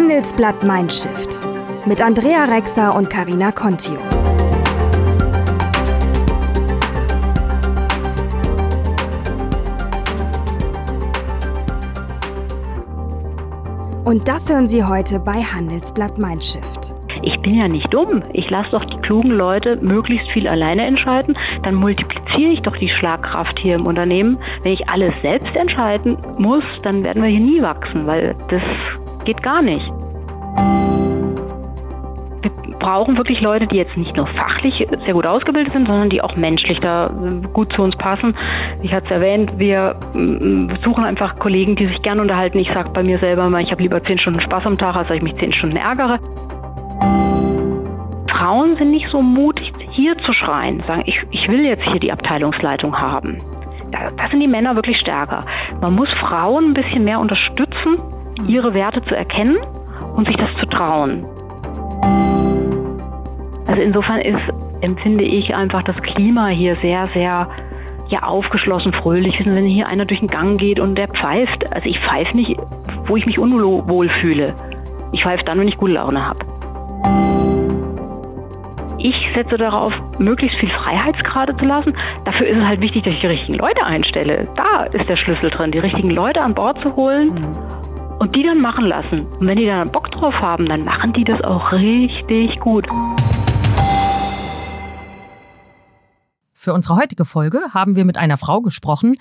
Handelsblatt Mindshift mit Andrea Rexer und Karina Contio. Und das hören Sie heute bei Handelsblatt Mindshift. Ich bin ja nicht dumm. Ich lasse doch die klugen Leute möglichst viel alleine entscheiden. Dann multipliziere ich doch die Schlagkraft hier im Unternehmen. Wenn ich alles selbst entscheiden muss, dann werden wir hier nie wachsen, weil das geht gar nicht. Wir brauchen wirklich Leute, die jetzt nicht nur fachlich sehr gut ausgebildet sind, sondern die auch menschlich da gut zu uns passen. Ich hatte es erwähnt, wir mm, suchen einfach Kollegen, die sich gern unterhalten. Ich sage bei mir selber mal, ich habe lieber zehn Stunden Spaß am Tag, als dass ich mich zehn Stunden ärgere. Frauen sind nicht so mutig, hier zu schreien, sagen, ich, ich will jetzt hier die Abteilungsleitung haben. Da sind die Männer wirklich stärker. Man muss Frauen ein bisschen mehr unterstützen, ihre Werte zu erkennen und sich das zu trauen. Also insofern ist, empfinde ich einfach das Klima hier sehr, sehr ja, aufgeschlossen, fröhlich. Wenn hier einer durch den Gang geht und der pfeift, also ich pfeife nicht, wo ich mich unwohl fühle. Ich pfeife dann, wenn ich gute Laune habe. Ich setze darauf, möglichst viel Freiheitsgrade zu lassen. Dafür ist es halt wichtig, dass ich die richtigen Leute einstelle. Da ist der Schlüssel drin, die richtigen Leute an Bord zu holen. Mhm und die dann machen lassen. Und wenn die dann Bock drauf haben, dann machen die das auch richtig gut. Für unsere heutige Folge haben wir mit einer Frau gesprochen,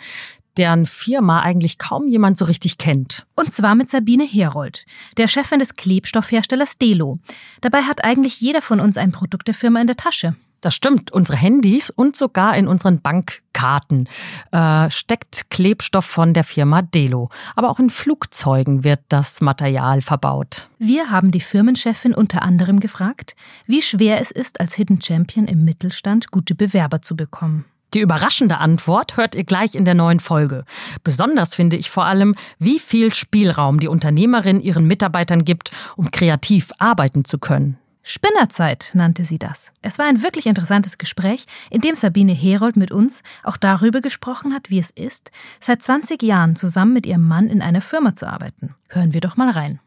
deren Firma eigentlich kaum jemand so richtig kennt. Und zwar mit Sabine Herold, der Chefin des Klebstoffherstellers Delo. Dabei hat eigentlich jeder von uns ein Produkt der Firma in der Tasche. Das stimmt. Unsere Handys und sogar in unseren Bankkarten äh, steckt Klebstoff von der Firma Delo. Aber auch in Flugzeugen wird das Material verbaut. Wir haben die Firmenchefin unter anderem gefragt, wie schwer es ist, als Hidden Champion im Mittelstand gute Bewerber zu bekommen. Die überraschende Antwort hört ihr gleich in der neuen Folge. Besonders finde ich vor allem, wie viel Spielraum die Unternehmerin ihren Mitarbeitern gibt, um kreativ arbeiten zu können. Spinnerzeit nannte sie das. Es war ein wirklich interessantes Gespräch, in dem Sabine Herold mit uns auch darüber gesprochen hat, wie es ist, seit 20 Jahren zusammen mit ihrem Mann in einer Firma zu arbeiten. Hören wir doch mal rein.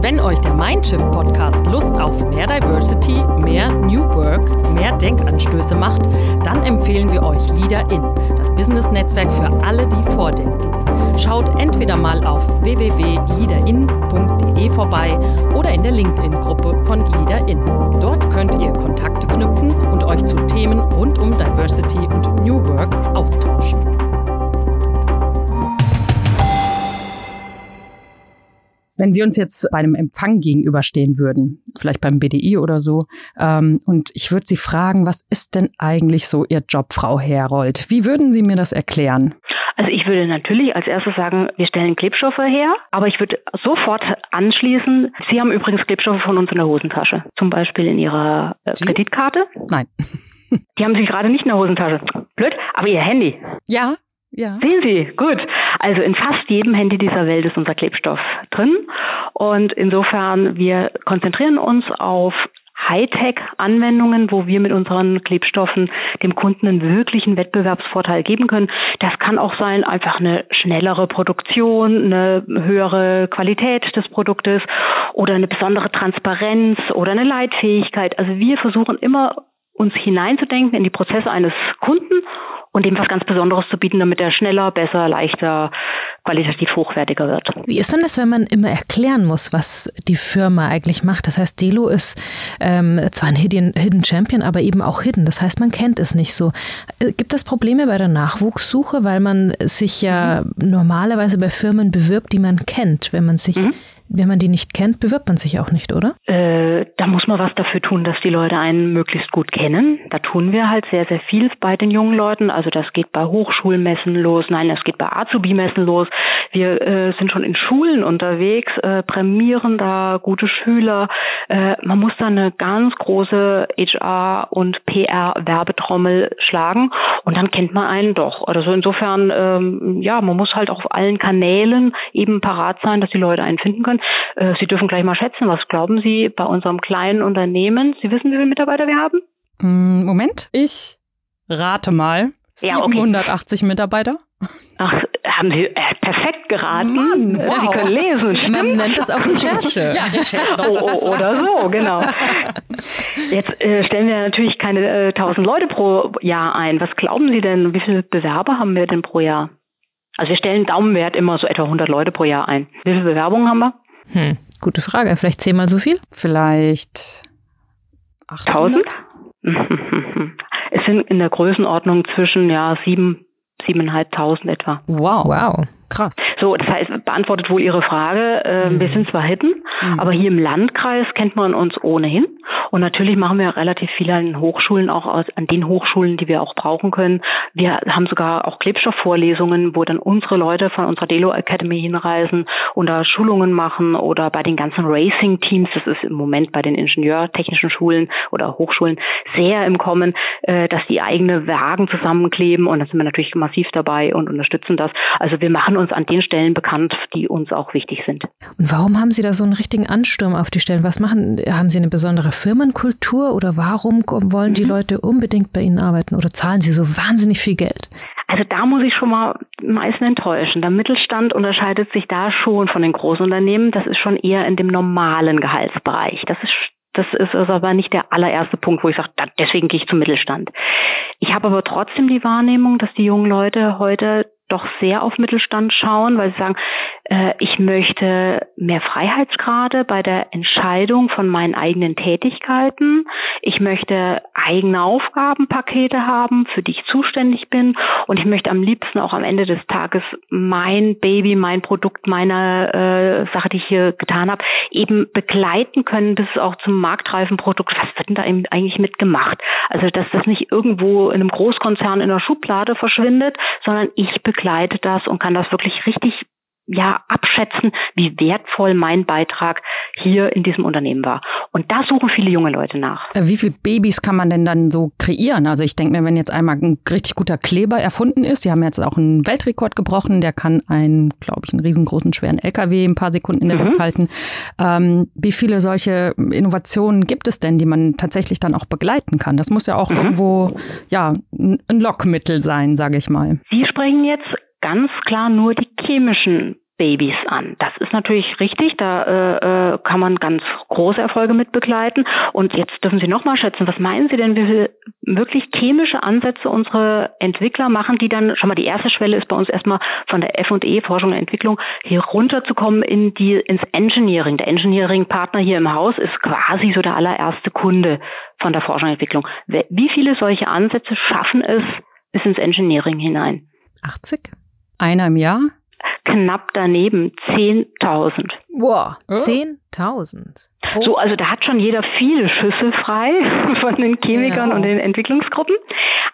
Wenn euch der Mindshift Podcast Lust auf mehr Diversity, mehr New Work, mehr Denkanstöße macht, dann empfehlen wir euch Leader In, das Business Netzwerk für alle, die vordenken. Schaut entweder mal auf www.leaderin.de vorbei oder in der LinkedIn-Gruppe von LeaderIn. Dort könnt ihr Kontakte knüpfen und euch zu Themen rund um Diversity und New Work austauschen. Wenn wir uns jetzt bei einem Empfang gegenüberstehen würden, vielleicht beim BDI oder so, ähm, und ich würde Sie fragen, was ist denn eigentlich so Ihr Job, Frau Herold? Wie würden Sie mir das erklären? Also ich würde natürlich als erstes sagen, wir stellen Klebstoffe her, aber ich würde sofort anschließen, Sie haben übrigens Klebstoffe von uns in der Hosentasche, zum Beispiel in Ihrer äh, Kreditkarte. Nein. Die haben Sie gerade nicht in der Hosentasche. Blöd, aber Ihr Handy. Ja, ja. Sehen Sie, gut. Also in fast jedem Handy dieser Welt ist unser Klebstoff drin. Und insofern, wir konzentrieren uns auf Hightech-Anwendungen, wo wir mit unseren Klebstoffen dem Kunden einen wirklichen Wettbewerbsvorteil geben können. Das kann auch sein, einfach eine schnellere Produktion, eine höhere Qualität des Produktes oder eine besondere Transparenz oder eine Leitfähigkeit. Also wir versuchen immer uns hineinzudenken in die Prozesse eines Kunden und ihm was ganz Besonderes zu bieten, damit er schneller, besser, leichter, qualitativ hochwertiger wird. Wie ist denn das, wenn man immer erklären muss, was die Firma eigentlich macht? Das heißt, Delo ist ähm, zwar ein Hidden, Hidden Champion, aber eben auch Hidden. Das heißt, man kennt es nicht so. Äh, gibt es Probleme bei der Nachwuchssuche, weil man sich ja mhm. normalerweise bei Firmen bewirbt, die man kennt, wenn man sich mhm wenn man die nicht kennt, bewirbt man sich auch nicht, oder? Äh, da muss man was dafür tun, dass die Leute einen möglichst gut kennen. Da tun wir halt sehr, sehr viel bei den jungen Leuten. Also das geht bei Hochschulmessen los, nein, das geht bei Azubi-Messen los. Wir äh, sind schon in Schulen unterwegs, äh, prämieren da gute Schüler. Äh, man muss da eine ganz große HR- und PR-Werbetrommel schlagen und dann kennt man einen doch. Also insofern, ähm, ja, man muss halt auf allen Kanälen eben parat sein, dass die Leute einen finden können. Äh, Sie dürfen gleich mal schätzen, was glauben Sie bei unserem kleinen Unternehmen? Sie wissen, wie viele Mitarbeiter wir haben? Mm, Moment, ich rate mal. 780 ja, okay. Mitarbeiter? Ach, haben Sie äh, perfekt geraten. Mann, wow. Sie können lesen. Stimmt? Man nennt das auch Recherche. ja, Recherche. Oh, oh, oder so, genau. Jetzt äh, stellen wir natürlich keine äh, 1000 Leute pro Jahr ein. Was glauben Sie denn, wie viele Bewerber haben wir denn pro Jahr? Also wir stellen Daumenwert immer so etwa 100 Leute pro Jahr ein. Wie viele Bewerbungen haben wir? Hm, gute Frage. Vielleicht zehnmal so viel? Vielleicht 800? 1000? es sind in der Größenordnung zwischen ja sieben, siebeneinhalbtausend etwa. Wow. Wow. Krass. So, das heißt, beantwortet wohl Ihre Frage. Äh, mhm. Wir sind zwar Hidden, mhm. aber hier im Landkreis kennt man uns ohnehin. Und natürlich machen wir relativ viele an Hochschulen, auch aus, an den Hochschulen, die wir auch brauchen können. Wir haben sogar auch Klebstoffvorlesungen, wo dann unsere Leute von unserer Delo Academy hinreisen und da Schulungen machen oder bei den ganzen Racing-Teams, das ist im Moment bei den Ingenieurtechnischen Schulen oder Hochschulen sehr im Kommen, äh, dass die eigene Wagen zusammenkleben und da sind wir natürlich massiv dabei und unterstützen das. Also wir machen uns an den Stellen bekannt, die uns auch wichtig sind. Und warum haben Sie da so einen richtigen Ansturm auf die Stellen? Was machen, haben Sie eine besondere Firmenkultur oder warum wollen die mhm. Leute unbedingt bei Ihnen arbeiten oder zahlen Sie so wahnsinnig viel Geld? Also da muss ich schon mal meisten enttäuschen. Der Mittelstand unterscheidet sich da schon von den Großunternehmen. Das ist schon eher in dem normalen Gehaltsbereich. Das ist das ist also aber nicht der allererste Punkt, wo ich sage, deswegen gehe ich zum Mittelstand. Ich habe aber trotzdem die Wahrnehmung, dass die jungen Leute heute doch sehr auf Mittelstand schauen, weil sie sagen, äh, ich möchte mehr Freiheitsgrade bei der Entscheidung von meinen eigenen Tätigkeiten. Ich möchte eigene Aufgabenpakete haben, für die ich zuständig bin. Und ich möchte am liebsten auch am Ende des Tages mein Baby, mein Produkt, meine äh, Sache, die ich hier getan habe, eben begleiten können bis auch zum marktreifen Produkt. Was wird denn da eigentlich mitgemacht? Also, dass das nicht irgendwo in einem Großkonzern in der Schublade verschwindet, sondern ich begleite das und kann das wirklich richtig ja abschätzen, wie wertvoll mein Beitrag hier in diesem Unternehmen war. Und da suchen viele junge Leute nach. Äh, wie viele Babys kann man denn dann so kreieren? Also ich denke mir, wenn jetzt einmal ein richtig guter Kleber erfunden ist, die haben jetzt auch einen Weltrekord gebrochen, der kann einen, glaube ich, einen riesengroßen schweren LKW ein paar Sekunden in der Luft mhm. halten. Ähm, wie viele solche Innovationen gibt es denn, die man tatsächlich dann auch begleiten kann? Das muss ja auch mhm. irgendwo ja ein Lockmittel sein, sage ich mal. Sie sprechen jetzt ganz klar nur die chemischen Babys an. Das ist natürlich richtig, da äh, äh, kann man ganz große Erfolge mit begleiten. Und jetzt dürfen Sie nochmal schätzen, was meinen Sie denn, wie viele wirklich chemische Ansätze unsere Entwickler machen, die dann, schon mal die erste Schwelle ist bei uns erstmal von der F&E, Forschung und Entwicklung, hier runterzukommen in die, ins Engineering. Der Engineering-Partner hier im Haus ist quasi so der allererste Kunde von der Forschung und Entwicklung. Wie viele solche Ansätze schaffen es bis ins Engineering hinein? 80? Einer im Jahr? Knapp daneben 10.000. Wow, 10.000. Oh. So, also da hat schon jeder viele Schüsse frei von den Chemikern ja. und den Entwicklungsgruppen.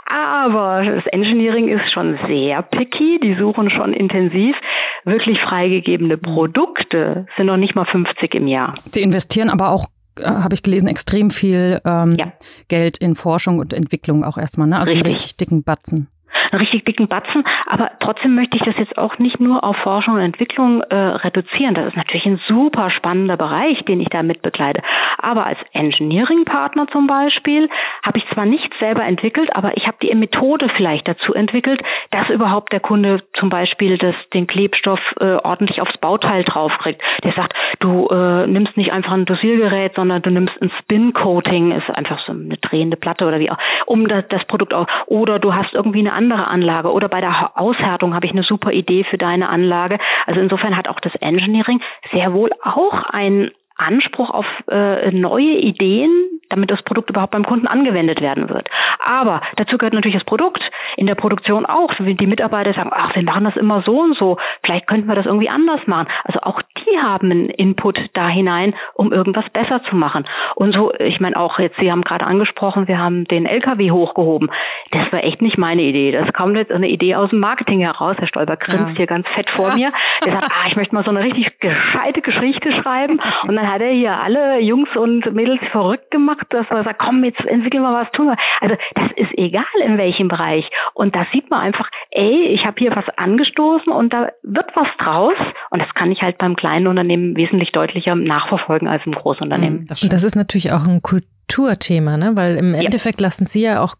Aber das Engineering ist schon sehr picky. Die suchen schon intensiv. Wirklich freigegebene Produkte sind noch nicht mal 50 im Jahr. Sie investieren aber auch äh, habe ich gelesen, extrem viel ähm, ja. Geld in Forschung und Entwicklung auch erstmal, ne? Also richtig. einen richtig dicken Batzen einen richtig dicken Batzen. Aber trotzdem möchte ich das jetzt auch nicht nur auf Forschung und Entwicklung äh, reduzieren. Das ist natürlich ein super spannender Bereich, den ich da mit begleite. Aber als Engineering-Partner zum Beispiel habe ich zwar nicht selber entwickelt, aber ich habe die Methode vielleicht dazu entwickelt, dass überhaupt der Kunde zum Beispiel das, den Klebstoff äh, ordentlich aufs Bauteil draufkriegt. Der sagt, du äh, nimmst nicht einfach ein Dosiergerät, sondern du nimmst ein Spin-Coating, ist einfach so eine drehende Platte oder wie auch, um das, das Produkt auch, oder du hast irgendwie eine andere Anlage oder bei der Aushärtung habe ich eine super Idee für deine Anlage. Also insofern hat auch das Engineering sehr wohl auch ein Anspruch auf äh, neue Ideen, damit das Produkt überhaupt beim Kunden angewendet werden wird. Aber dazu gehört natürlich das Produkt. In der Produktion auch. Wenn die Mitarbeiter sagen, ach, wir machen das immer so und so, vielleicht könnten wir das irgendwie anders machen. Also auch die haben einen Input da hinein, um irgendwas besser zu machen. Und so, ich meine auch jetzt, Sie haben gerade angesprochen, wir haben den LKW hochgehoben. Das war echt nicht meine Idee. Das kam jetzt eine Idee aus dem Marketing heraus. Herr Stolper grinst ja. hier ganz fett vor mir. Er sagt, ah, ich möchte mal so eine richtig gescheite Geschichte schreiben. Und dann hat er hier alle Jungs und Mädels verrückt gemacht, dass er sagt, komm, jetzt entwickeln wir was, tun wir. Also das ist egal in welchem Bereich. Und da sieht man einfach, ey, ich habe hier was angestoßen und da wird was draus. Und das kann ich halt beim kleinen Unternehmen wesentlich deutlicher nachverfolgen als im Großunternehmen. Mhm, das und das ist natürlich auch ein Kulturthema, ne? Weil im Endeffekt ja. lassen Sie ja auch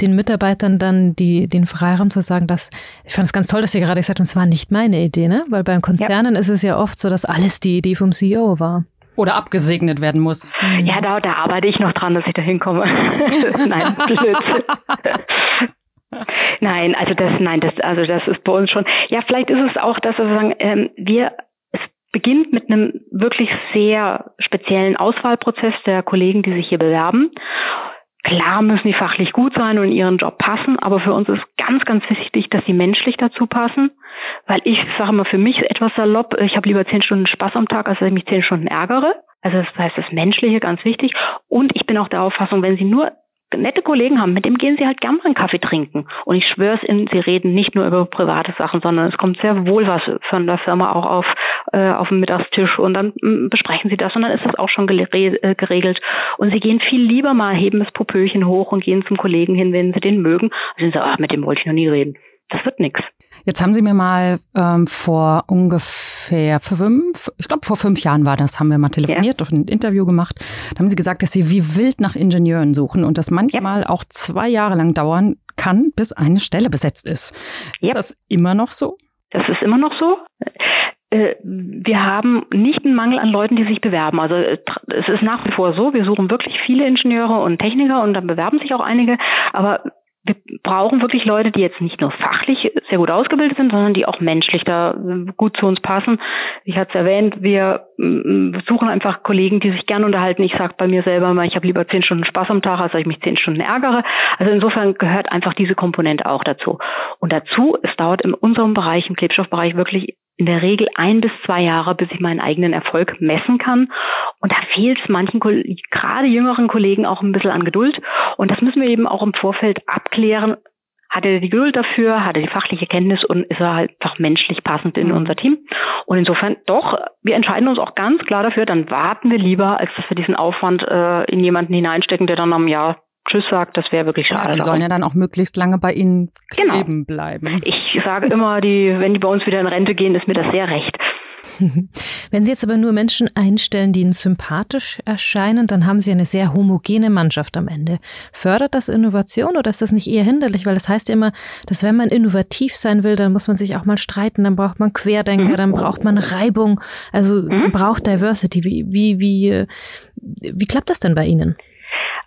den Mitarbeitern dann die, den Freiraum zu sagen, dass, ich fand es ganz toll, dass Sie gerade gesagt haben, es war nicht meine Idee, ne? Weil beim Konzernen ja. ist es ja oft so, dass alles die Idee vom CEO war oder abgesegnet werden muss. Ja, da, da arbeite ich noch dran, dass ich da hinkomme. nein, Blödsinn. nein, also das, nein, das, also das ist bei uns schon. Ja, vielleicht ist es auch, dass wir sagen, ähm, wir es beginnt mit einem wirklich sehr speziellen Auswahlprozess der Kollegen, die sich hier bewerben. Klar müssen die fachlich gut sein und in ihren Job passen, aber für uns ist ganz, ganz wichtig, dass sie menschlich dazu passen. Weil ich sage mal für mich etwas salopp, ich habe lieber zehn Stunden Spaß am Tag, als dass ich mich zehn Stunden ärgere. Also das heißt, das Menschliche ganz wichtig. Und ich bin auch der Auffassung, wenn Sie nur nette Kollegen haben, mit dem gehen sie halt gerne mal einen Kaffee trinken. Und ich schwöre es Ihnen, sie reden nicht nur über private Sachen, sondern es kommt sehr wohl was von der Firma auch auf, äh, auf dem Mittagstisch und dann mm, besprechen sie das und dann ist das auch schon äh, geregelt. Und sie gehen viel lieber mal, heben das Popöchen hoch und gehen zum Kollegen hin, wenn sie den mögen. Und sie sagen, ach, mit dem wollte ich noch nie reden. Das wird nichts. Jetzt haben Sie mir mal ähm, vor ungefähr fünf, ich glaube vor fünf Jahren war das, haben wir mal telefoniert, ja. ein Interview gemacht. Da haben Sie gesagt, dass Sie wie wild nach Ingenieuren suchen und das manchmal ja. auch zwei Jahre lang dauern kann, bis eine Stelle besetzt ist. Ist ja. das immer noch so? Das ist immer noch so. Äh, wir haben nicht einen Mangel an Leuten, die sich bewerben. Also äh, es ist nach wie vor so, wir suchen wirklich viele Ingenieure und Techniker und dann bewerben sich auch einige. Aber wir brauchen wirklich Leute, die jetzt nicht nur fachlich sehr gut ausgebildet sind, sondern die auch menschlich da äh, gut zu uns passen. Ich hatte es erwähnt, wir suchen einfach Kollegen, die sich gern unterhalten. Ich sage bei mir selber mal, ich habe lieber zehn Stunden Spaß am Tag, als ich mich zehn Stunden ärgere. Also insofern gehört einfach diese Komponente auch dazu. Und dazu, es dauert in unserem Bereich, im Klebstoffbereich wirklich in der Regel ein bis zwei Jahre, bis ich meinen eigenen Erfolg messen kann. Und da fehlt es manchen, gerade jüngeren Kollegen auch ein bisschen an Geduld. Und das müssen wir eben auch im Vorfeld abklären. Hat er die Geduld dafür? Hat er die fachliche Kenntnis und ist er halt einfach menschlich passend in mhm. unser Team? Und insofern doch, wir entscheiden uns auch ganz klar dafür, dann warten wir lieber, als dass wir diesen Aufwand äh, in jemanden hineinstecken, der dann am Jahr Tschüss sagt, das wäre wirklich schade. Ja, die sollen ja dann auch möglichst lange bei Ihnen kleben genau. bleiben. Ich sage immer, die, wenn die bei uns wieder in Rente gehen, ist mir das sehr recht. Wenn Sie jetzt aber nur Menschen einstellen, die Ihnen sympathisch erscheinen, dann haben Sie eine sehr homogene Mannschaft am Ende. Fördert das Innovation oder ist das nicht eher hinderlich? Weil das heißt ja immer, dass wenn man innovativ sein will, dann muss man sich auch mal streiten, dann braucht man Querdenker, mhm. dann braucht man Reibung, also mhm. man braucht Diversity. Wie, wie, wie, wie klappt das denn bei Ihnen?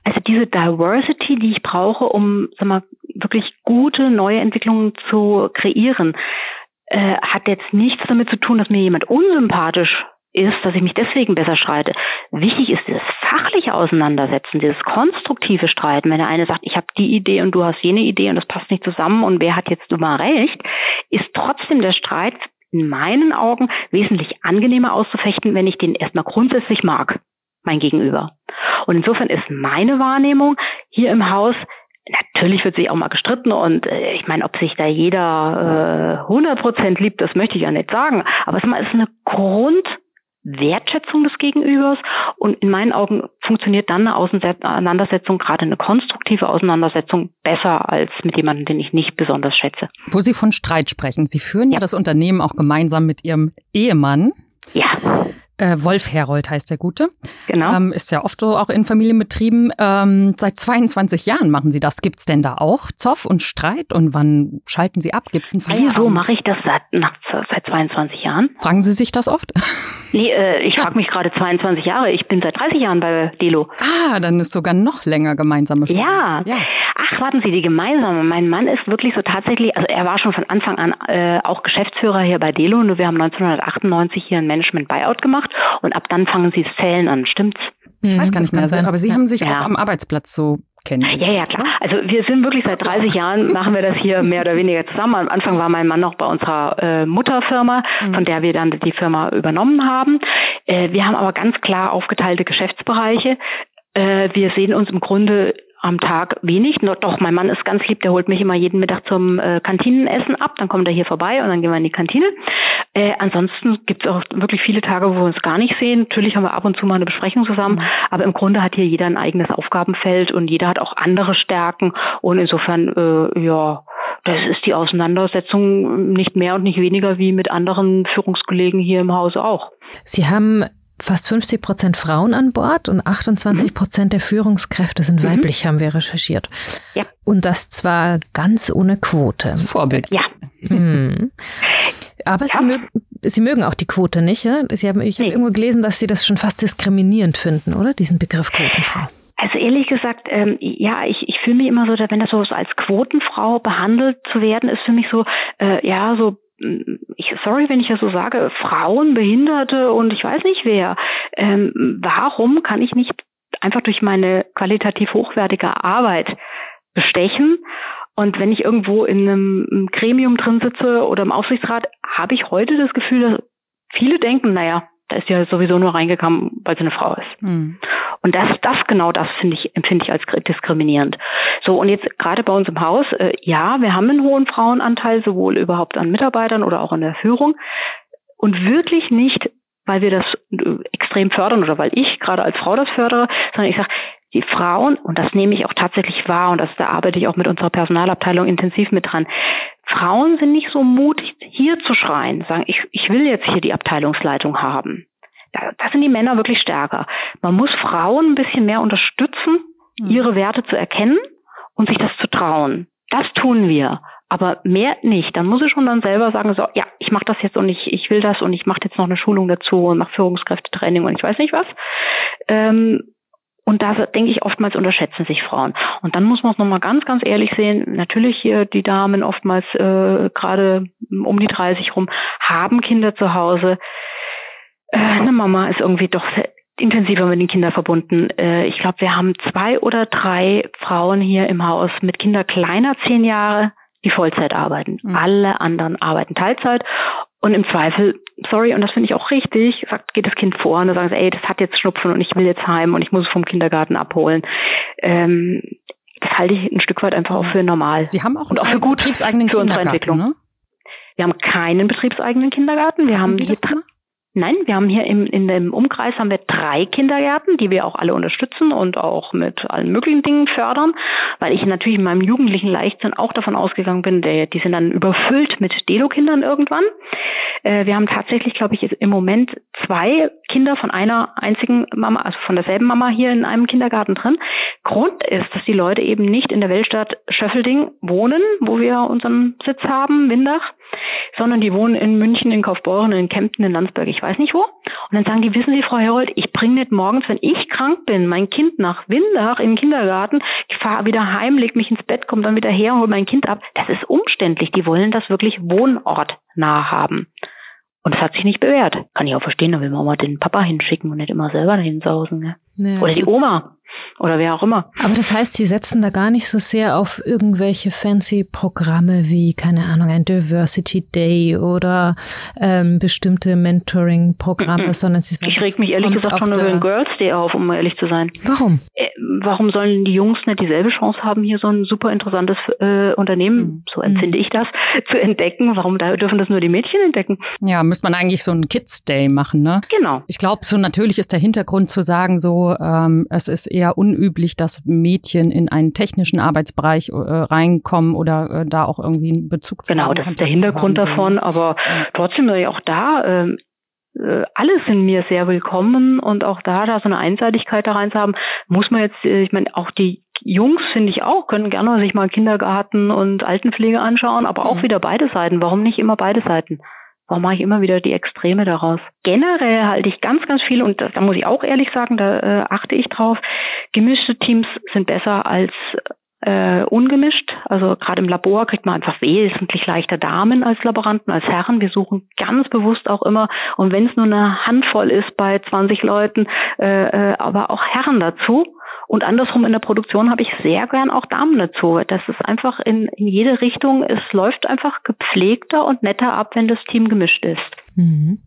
Also diese Diversity, die ich brauche, um sag mal, wirklich gute neue Entwicklungen zu kreieren, äh, hat jetzt nichts damit zu tun, dass mir jemand unsympathisch ist, dass ich mich deswegen besser streite. Wichtig ist dieses fachliche Auseinandersetzen, dieses konstruktive Streiten. Wenn der eine sagt, ich habe die Idee und du hast jene Idee und das passt nicht zusammen und wer hat jetzt immer recht, ist trotzdem der Streit in meinen Augen wesentlich angenehmer auszufechten, wenn ich den erstmal grundsätzlich mag mein Gegenüber. Und insofern ist meine Wahrnehmung hier im Haus, natürlich wird sich auch mal gestritten und äh, ich meine, ob sich da jeder äh, 100% liebt, das möchte ich ja nicht sagen, aber es ist eine Grundwertschätzung des Gegenübers und in meinen Augen funktioniert dann eine Auseinandersetzung, gerade eine konstruktive Auseinandersetzung, besser als mit jemandem, den ich nicht besonders schätze. Wo Sie von Streit sprechen, Sie führen ja, ja das Unternehmen auch gemeinsam mit Ihrem Ehemann. Ja. Äh, Wolf Herold heißt der Gute. Genau. Ähm, ist ja oft so auch in Familienbetrieben. Ähm, seit 22 Jahren machen Sie das. Gibt es denn da auch Zoff und Streit? Und wann schalten Sie ab? Gibt es einen Feierabend? Wieso mache ich das seit, nach, seit 22 Jahren? Fragen Sie sich das oft? Nee, äh, ich frage mich gerade 22 Jahre. Ich bin seit 30 Jahren bei Delo. Ah, dann ist sogar noch länger gemeinsame Stunde. Ja. ja. Ach, warten Sie, die gemeinsame. Mein Mann ist wirklich so tatsächlich, also er war schon von Anfang an äh, auch Geschäftsführer hier bei Delo. Nur wir haben 1998 hier ein Management-Buyout gemacht und ab dann fangen sie das Zählen an, stimmt's? Ich weiß gar nicht mehr, aber Sie haben sich ja. auch am Arbeitsplatz so kennen. Ja, ja, klar. Also wir sind wirklich seit 30 Jahren, machen wir das hier mehr oder weniger zusammen. Am Anfang war mein Mann noch bei unserer äh, Mutterfirma, mhm. von der wir dann die Firma übernommen haben. Äh, wir haben aber ganz klar aufgeteilte Geschäftsbereiche. Äh, wir sehen uns im Grunde am Tag wenig. Doch, mein Mann ist ganz lieb, der holt mich immer jeden Mittag zum äh, Kantinenessen ab, dann kommt er hier vorbei und dann gehen wir in die Kantine. Äh, ansonsten gibt es auch wirklich viele Tage, wo wir uns gar nicht sehen. Natürlich haben wir ab und zu mal eine Besprechung zusammen, mhm. aber im Grunde hat hier jeder ein eigenes Aufgabenfeld und jeder hat auch andere Stärken und insofern, äh, ja, das ist die Auseinandersetzung nicht mehr und nicht weniger wie mit anderen Führungskollegen hier im Hause auch. Sie haben fast 50 Prozent Frauen an Bord und 28 Prozent mhm. der Führungskräfte sind mhm. weiblich, haben wir recherchiert. Ja. Und das zwar ganz ohne Quote. Vorbild. Ja. Hm. Aber ja. Sie, mögen, Sie mögen auch die Quote nicht, ja? Sie haben, ich nee. habe irgendwo gelesen, dass Sie das schon fast diskriminierend finden, oder? Diesen Begriff Quotenfrau. Also ehrlich gesagt, ähm, ja, ich, ich fühle mich immer so, wenn das so als Quotenfrau behandelt zu werden, ist für mich so, äh, ja, so ich, sorry, wenn ich das so sage, Frauen, Behinderte und ich weiß nicht wer. Ähm, warum kann ich nicht einfach durch meine qualitativ hochwertige Arbeit bestechen? Und wenn ich irgendwo in einem Gremium drin sitze oder im Aufsichtsrat, habe ich heute das Gefühl, dass viele denken, naja, da ist ja sowieso nur reingekommen, weil sie eine Frau ist. Mhm. Und das, das genau das finde ich, empfinde ich als diskriminierend. So, und jetzt gerade bei uns im Haus, äh, ja, wir haben einen hohen Frauenanteil, sowohl überhaupt an Mitarbeitern oder auch in der Führung. Und wirklich nicht, weil wir das äh, extrem fördern oder weil ich gerade als Frau das fördere, sondern ich sage, die Frauen, und das nehme ich auch tatsächlich wahr, und das, da arbeite ich auch mit unserer Personalabteilung intensiv mit dran, Frauen sind nicht so mutig, hier zu schreien, sagen, ich, ich will jetzt hier die Abteilungsleitung haben. Da, da sind die Männer wirklich stärker. Man muss Frauen ein bisschen mehr unterstützen, mhm. ihre Werte zu erkennen und sich das zu trauen. Das tun wir. Aber mehr nicht. Dann muss ich schon dann selber sagen, so, ja, ich mache das jetzt und ich, ich will das und ich mache jetzt noch eine Schulung dazu und mache Führungskräftetraining und ich weiß nicht was. Ähm, und da denke ich, oftmals unterschätzen sich Frauen. Und dann muss man es nochmal ganz, ganz ehrlich sehen. Natürlich hier die Damen oftmals äh, gerade um die 30 rum haben Kinder zu Hause äh, eine Mama ist irgendwie doch intensiver mit den Kindern verbunden. Äh, ich glaube, wir haben zwei oder drei Frauen hier im Haus mit Kindern kleiner zehn Jahre, die Vollzeit arbeiten. Mhm. Alle anderen arbeiten Teilzeit. Und im Zweifel, sorry, und das finde ich auch richtig, sagt, geht das Kind vor und dann sagen sie, ey, das hat jetzt Schnupfen und ich will jetzt heim und ich muss es vom Kindergarten abholen. Ähm, das halte ich ein Stück weit einfach auch für normal. Sie haben auch, und auch für gut betriebseigenen für unsere Entwicklung. Ne? Wir haben keinen betriebseigenen Kindergarten. Wir haben, haben hier Nein, wir haben hier im, in dem Umkreis haben wir drei Kindergärten, die wir auch alle unterstützen und auch mit allen möglichen Dingen fördern, weil ich natürlich in meinem jugendlichen Leichtsinn auch davon ausgegangen bin, der, die sind dann überfüllt mit Delo-Kindern irgendwann. Äh, wir haben tatsächlich, glaube ich, im Moment zwei Kinder von einer einzigen Mama, also von derselben Mama hier in einem Kindergarten drin. Grund ist, dass die Leute eben nicht in der Weltstadt Schöffelding wohnen, wo wir unseren Sitz haben, Windach, sondern die wohnen in München, in Kaufbeuren, in Kempten, in Landsberg, ich weiß nicht wo. Und dann sagen die, wissen Sie, Frau Herold, ich bringe nicht morgens, wenn ich krank bin, mein Kind nach Windach in den Kindergarten, ich fahre wieder heim, leg mich ins Bett, komme dann wieder her und hole mein Kind ab. Das ist umständlich. Die wollen das wirklich wohnortnah haben. Und das hat sich nicht bewährt. Kann ich auch verstehen, da will man mal den Papa hinschicken und nicht immer selber dahin sausen. Ne? Ja, Oder die Oma oder wer auch immer. Aber das heißt, Sie setzen da gar nicht so sehr auf irgendwelche fancy Programme wie, keine Ahnung, ein Diversity Day oder ähm, bestimmte Mentoring-Programme, mhm. sondern Sie sagen, Ich reg mich ehrlich gesagt schon über den Girls Day auf, um ehrlich zu sein. Warum? Äh, warum sollen die Jungs nicht dieselbe Chance haben, hier so ein super interessantes äh, Unternehmen, mhm. so empfinde ich das, zu entdecken? Warum da dürfen das nur die Mädchen entdecken? Ja, müsste man eigentlich so einen Kids Day machen, ne? Genau. Ich glaube, so natürlich ist der Hintergrund zu sagen, so ähm, es ist eher unüblich, dass Mädchen in einen technischen Arbeitsbereich äh, reinkommen oder äh, da auch irgendwie einen Bezug zu genau, haben. Genau, das ist der Hintergrund davon, aber ja. trotzdem auch da, ähm, äh, alle sind mir sehr willkommen und auch da, da so eine Einseitigkeit da rein zu haben, muss man jetzt, äh, ich meine, auch die Jungs finde ich auch, können gerne sich mal Kindergarten und Altenpflege anschauen, aber auch mhm. wieder beide Seiten. Warum nicht immer beide Seiten? Warum mache ich immer wieder die Extreme daraus? Generell halte ich ganz, ganz viel, und da, muss ich auch ehrlich sagen, da äh, achte ich drauf, gemischte Teams sind besser als äh, ungemischt. Also gerade im Labor kriegt man einfach wesentlich leichter Damen als Laboranten, als Herren. Wir suchen ganz bewusst auch immer, und wenn es nur eine Handvoll ist bei 20 Leuten, äh, äh, aber auch Herren dazu. Und andersrum in der Produktion habe ich sehr gern auch Damen dazu. Das ist einfach in, in jede Richtung, es läuft einfach gepflegter und netter ab, wenn das Team gemischt ist. Mhm.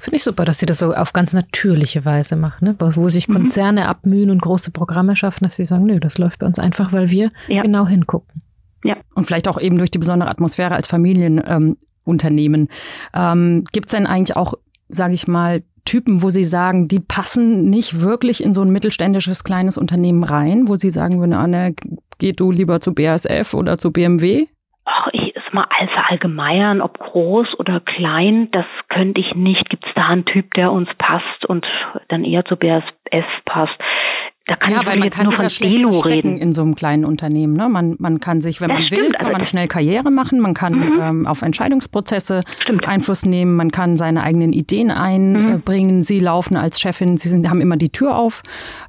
Finde ich super, dass Sie das so auf ganz natürliche Weise machen, ne? wo sich mhm. Konzerne mhm. abmühen und große Programme schaffen, dass sie sagen, nö, das läuft bei uns einfach, weil wir ja. genau hingucken. Ja. Und vielleicht auch eben durch die besondere Atmosphäre als Familienunternehmen. Ähm, ähm, Gibt es denn eigentlich auch, sage ich mal, Typen, wo Sie sagen, die passen nicht wirklich in so ein mittelständisches kleines Unternehmen rein, wo Sie sagen würden, Anne, geh du lieber zu BASF oder zu BMW? ach, ich ist mal verallgemeinern, ob groß oder klein, das könnte ich nicht. Gibt es da einen Typ, der uns passt und dann eher zu BASF passt? Da kann ja, ich weil man kann nur sich von Delo reden in so einem kleinen Unternehmen. Ne? Man, man kann sich, wenn das man stimmt, will, kann man schnell Karriere machen. Man kann mhm. ähm, auf Entscheidungsprozesse stimmt. Einfluss nehmen. Man kann seine eigenen Ideen einbringen. Mhm. Sie laufen als Chefin, sie sind, haben immer die Tür auf,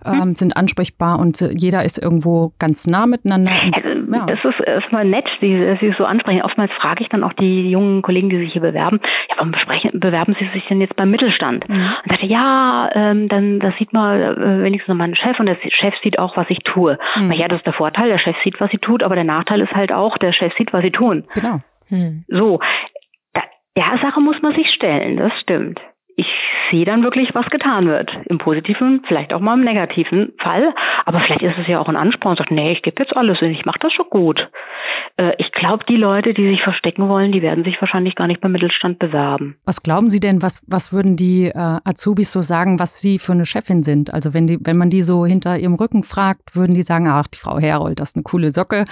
ähm, mhm. sind ansprechbar und jeder ist irgendwo ganz nah miteinander. Also, ja. Das ist erstmal nett, Sie, Sie so ansprechen. Oftmals frage ich dann auch die jungen Kollegen, die sich hier bewerben, ja, warum bewerben Sie sich denn jetzt beim Mittelstand? Mhm. Und sagte, ja, ähm, dann das sieht man äh, wenigstens noch meinen Chef und der Chef sieht auch, was ich tue. Mhm. Ja, das ist der Vorteil, der Chef sieht, was sie tut, aber der Nachteil ist halt auch, der Chef sieht, was sie tun. Genau. Mhm. So, da, der Sache muss man sich stellen, das stimmt ich sehe dann wirklich, was getan wird. Im positiven, vielleicht auch mal im negativen Fall. Aber vielleicht ist es ja auch ein Ansporn und sagt, nee, ich gebe jetzt alles und ich mache das schon gut. Äh, ich glaube, die Leute, die sich verstecken wollen, die werden sich wahrscheinlich gar nicht beim Mittelstand bewerben. Was glauben Sie denn, was, was würden die äh, Azubis so sagen, was Sie für eine Chefin sind? Also wenn, die, wenn man die so hinter ihrem Rücken fragt, würden die sagen, ach, die Frau Herold, das ist eine coole Socke.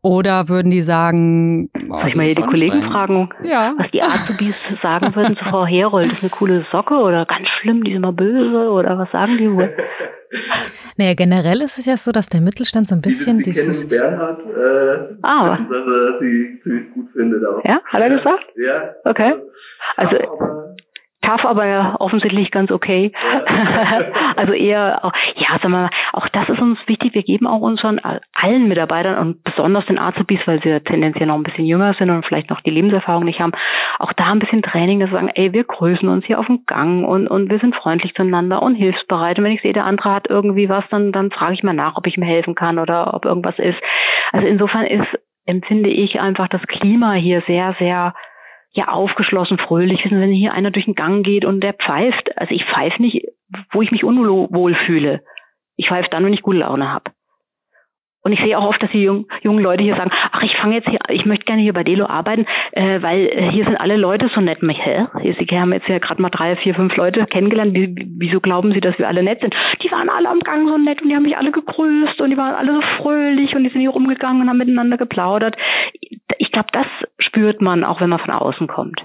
Oder würden die sagen... Oh, Soll ich mal hier die Kollegen fragen, ja. was die Azubis sagen würden zu Frau Herold, das ist eine coole Socke oder ganz schlimm, die sind immer böse oder was sagen die wohl? Naja, generell ist es ja so, dass der Mittelstand so ein bisschen dieses. Kennen Bernhard, äh, ah. dass er sie ziemlich gut findet. Auch. Ja, hat er gesagt? Ja. Okay. Also, aber Tough, aber offensichtlich ganz okay. also eher, ja, sagen wir mal, auch das ist uns wichtig. Wir geben auch unseren allen Mitarbeitern und besonders den Azubis, weil sie ja tendenziell noch ein bisschen jünger sind und vielleicht noch die Lebenserfahrung nicht haben, auch da ein bisschen Training, dass wir sagen, ey, wir grüßen uns hier auf dem Gang und, und wir sind freundlich zueinander und hilfsbereit. Und wenn ich sehe, der andere hat irgendwie was, dann, dann frage ich mal nach, ob ich ihm helfen kann oder ob irgendwas ist. Also insofern ist, empfinde ich einfach das Klima hier sehr, sehr ja aufgeschlossen, fröhlich. Wissen, wenn hier einer durch den Gang geht und der pfeift, also ich pfeife nicht, wo ich mich unwohl fühle. Ich pfeife dann, wenn ich gute Laune habe. Und ich sehe auch oft, dass die jungen, Leute hier sagen, ach, ich fange jetzt hier, ich möchte gerne hier bei Delo arbeiten, äh, weil äh, hier sind alle Leute so nett. Hä? Sie haben jetzt ja gerade mal drei, vier, fünf Leute kennengelernt. Wie, wieso glauben Sie, dass wir alle nett sind? Die waren alle am Gang so nett und die haben mich alle gegrüßt und die waren alle so fröhlich und die sind hier rumgegangen und haben miteinander geplaudert. Ich glaube, das spürt man auch, wenn man von außen kommt.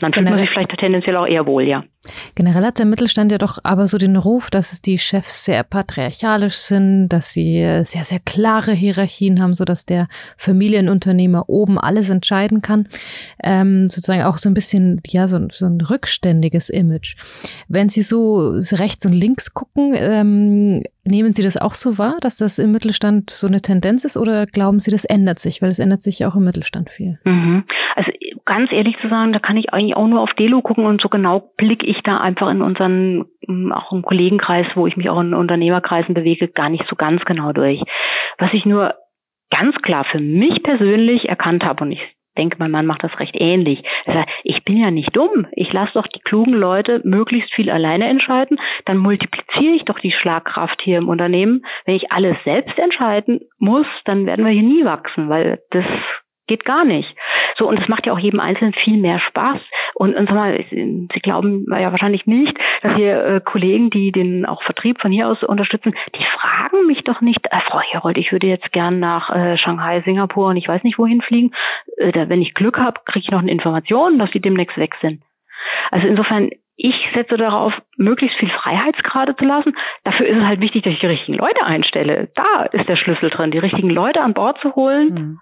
Dann fühlt man sich vielleicht tendenziell auch eher wohl, ja. Generell hat der Mittelstand ja doch aber so den Ruf, dass die Chefs sehr patriarchalisch sind, dass sie sehr, sehr klare Hierarchien haben, so dass der Familienunternehmer oben alles entscheiden kann. Ähm, sozusagen auch so ein bisschen, ja, so, so ein rückständiges Image. Wenn Sie so rechts und links gucken, ähm, nehmen Sie das auch so wahr, dass das im Mittelstand so eine Tendenz ist oder glauben Sie, das ändert sich? Weil es ändert sich ja auch im Mittelstand viel. Mhm. Also ganz ehrlich zu sagen, da kann ich eigentlich auch nur auf Delo gucken und so genau blicke ich da einfach in unseren, mm, auch im Kollegenkreis, wo ich mich auch in Unternehmerkreisen bewege, gar nicht so ganz genau durch. Was ich nur ganz klar für mich persönlich erkannt habe und ich denke, mein Mann macht das recht ähnlich. Ich bin ja nicht dumm. Ich lasse doch die klugen Leute möglichst viel alleine entscheiden. Dann multipliziere ich doch die Schlagkraft hier im Unternehmen. Wenn ich alles selbst entscheiden muss, dann werden wir hier nie wachsen, weil das geht gar nicht. So, und es macht ja auch jedem Einzelnen viel mehr Spaß. Und, und sag mal, Sie glauben ja wahrscheinlich nicht, dass hier äh, Kollegen, die den auch Vertrieb von hier aus unterstützen, die fragen mich doch nicht, äh, Frau Herold, ich würde jetzt gern nach äh, Shanghai, Singapur und ich weiß nicht wohin fliegen. Äh, da, wenn ich Glück habe, kriege ich noch eine Information, dass sie demnächst weg sind. Also insofern, ich setze darauf, möglichst viel Freiheitsgrade zu lassen. Dafür ist es halt wichtig, dass ich die richtigen Leute einstelle. Da ist der Schlüssel drin, die richtigen Leute an Bord zu holen. Mhm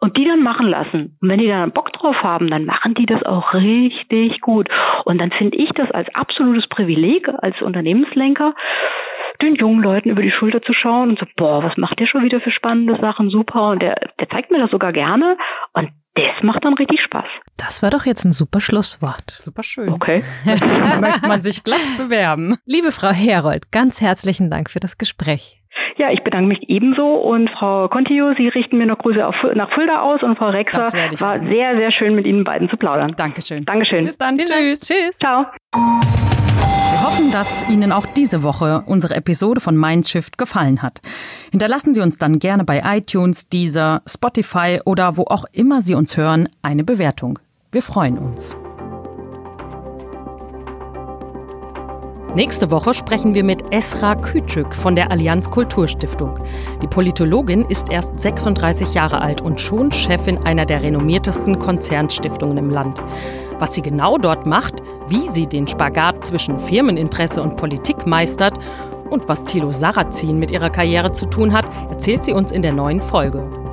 und die dann machen lassen. Und wenn die dann Bock drauf haben, dann machen die das auch richtig gut. Und dann finde ich das als absolutes Privileg als Unternehmenslenker, den jungen Leuten über die Schulter zu schauen und so, boah, was macht der schon wieder für spannende Sachen, super. Und der, der zeigt mir das sogar gerne. Und das macht dann richtig Spaß. Das war doch jetzt ein super Schlusswort. Super schön. Okay. möchte man sich glatt bewerben. Liebe Frau Herold, ganz herzlichen Dank für das Gespräch. Ja, ich bedanke mich ebenso und Frau Contio, Sie richten mir noch Grüße auf, nach Fulda aus und Frau Rexer, war machen. sehr, sehr schön mit Ihnen beiden zu plaudern. Dankeschön. Dankeschön. Bis dann. Tschüss. Tschüss. Ciao. Wir hoffen, dass Ihnen auch diese Woche unsere Episode von Mindshift gefallen hat. Hinterlassen Sie uns dann gerne bei iTunes, Deezer, Spotify oder wo auch immer Sie uns hören eine Bewertung. Wir freuen uns. Nächste Woche sprechen wir mit Esra Küçük von der Allianz Kulturstiftung. Die Politologin ist erst 36 Jahre alt und schon Chefin einer der renommiertesten Konzernstiftungen im Land. Was sie genau dort macht, wie sie den Spagat zwischen Firmeninteresse und Politik meistert und was Thilo Sarrazin mit ihrer Karriere zu tun hat, erzählt sie uns in der neuen Folge.